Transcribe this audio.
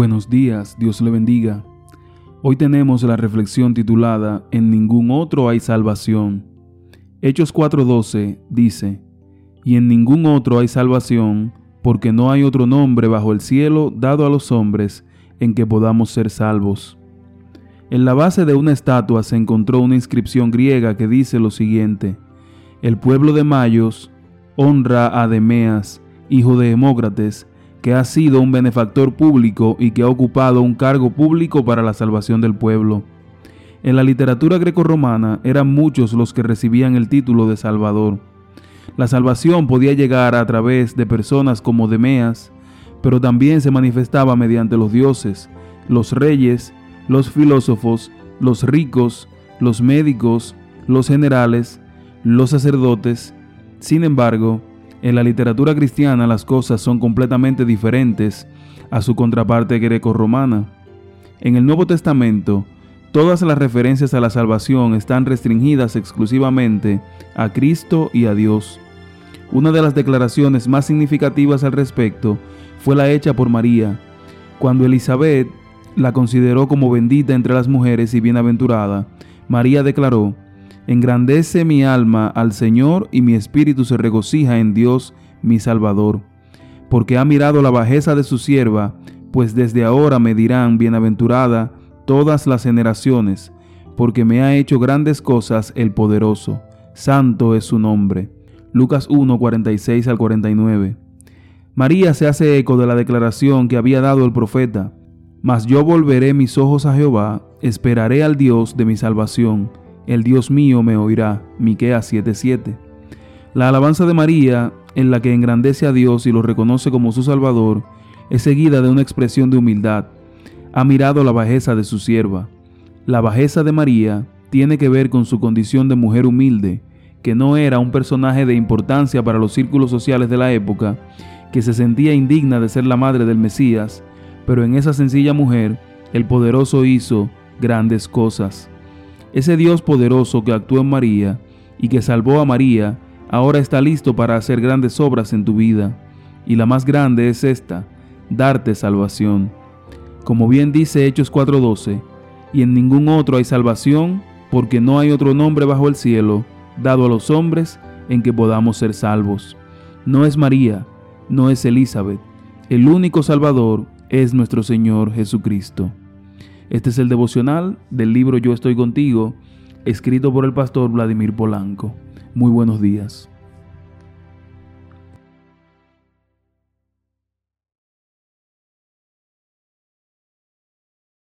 Buenos días, Dios le bendiga. Hoy tenemos la reflexión titulada En ningún otro hay salvación. Hechos 4:12 dice, Y en ningún otro hay salvación, porque no hay otro nombre bajo el cielo dado a los hombres en que podamos ser salvos. En la base de una estatua se encontró una inscripción griega que dice lo siguiente, El pueblo de Mayos honra a Demeas, hijo de Hemócrates, que ha sido un benefactor público y que ha ocupado un cargo público para la salvación del pueblo. En la literatura grecorromana eran muchos los que recibían el título de Salvador. La salvación podía llegar a través de personas como Demeas, pero también se manifestaba mediante los dioses, los reyes, los filósofos, los ricos, los médicos, los generales, los sacerdotes. Sin embargo, en la literatura cristiana las cosas son completamente diferentes a su contraparte greco-romana. En el Nuevo Testamento, todas las referencias a la salvación están restringidas exclusivamente a Cristo y a Dios. Una de las declaraciones más significativas al respecto fue la hecha por María, cuando Elizabeth la consideró como bendita entre las mujeres y bienaventurada. María declaró, Engrandece mi alma al Señor y mi espíritu se regocija en Dios mi Salvador, porque ha mirado la bajeza de su sierva, pues desde ahora me dirán bienaventurada todas las generaciones, porque me ha hecho grandes cosas el poderoso. Santo es su nombre. Lucas 1, 46 al 49. María se hace eco de la declaración que había dado el profeta, Mas yo volveré mis ojos a Jehová, esperaré al Dios de mi salvación el Dios mío me oirá. Miqueas 7:7. La alabanza de María, en la que engrandece a Dios y lo reconoce como su Salvador, es seguida de una expresión de humildad. Ha mirado la bajeza de su sierva. La bajeza de María tiene que ver con su condición de mujer humilde, que no era un personaje de importancia para los círculos sociales de la época, que se sentía indigna de ser la madre del Mesías, pero en esa sencilla mujer el poderoso hizo grandes cosas. Ese Dios poderoso que actuó en María y que salvó a María, ahora está listo para hacer grandes obras en tu vida. Y la más grande es esta, darte salvación. Como bien dice Hechos 4:12, y en ningún otro hay salvación, porque no hay otro nombre bajo el cielo dado a los hombres en que podamos ser salvos. No es María, no es Elizabeth, el único Salvador es nuestro Señor Jesucristo. Este es el devocional del libro Yo estoy contigo, escrito por el pastor Vladimir Polanco. Muy buenos días.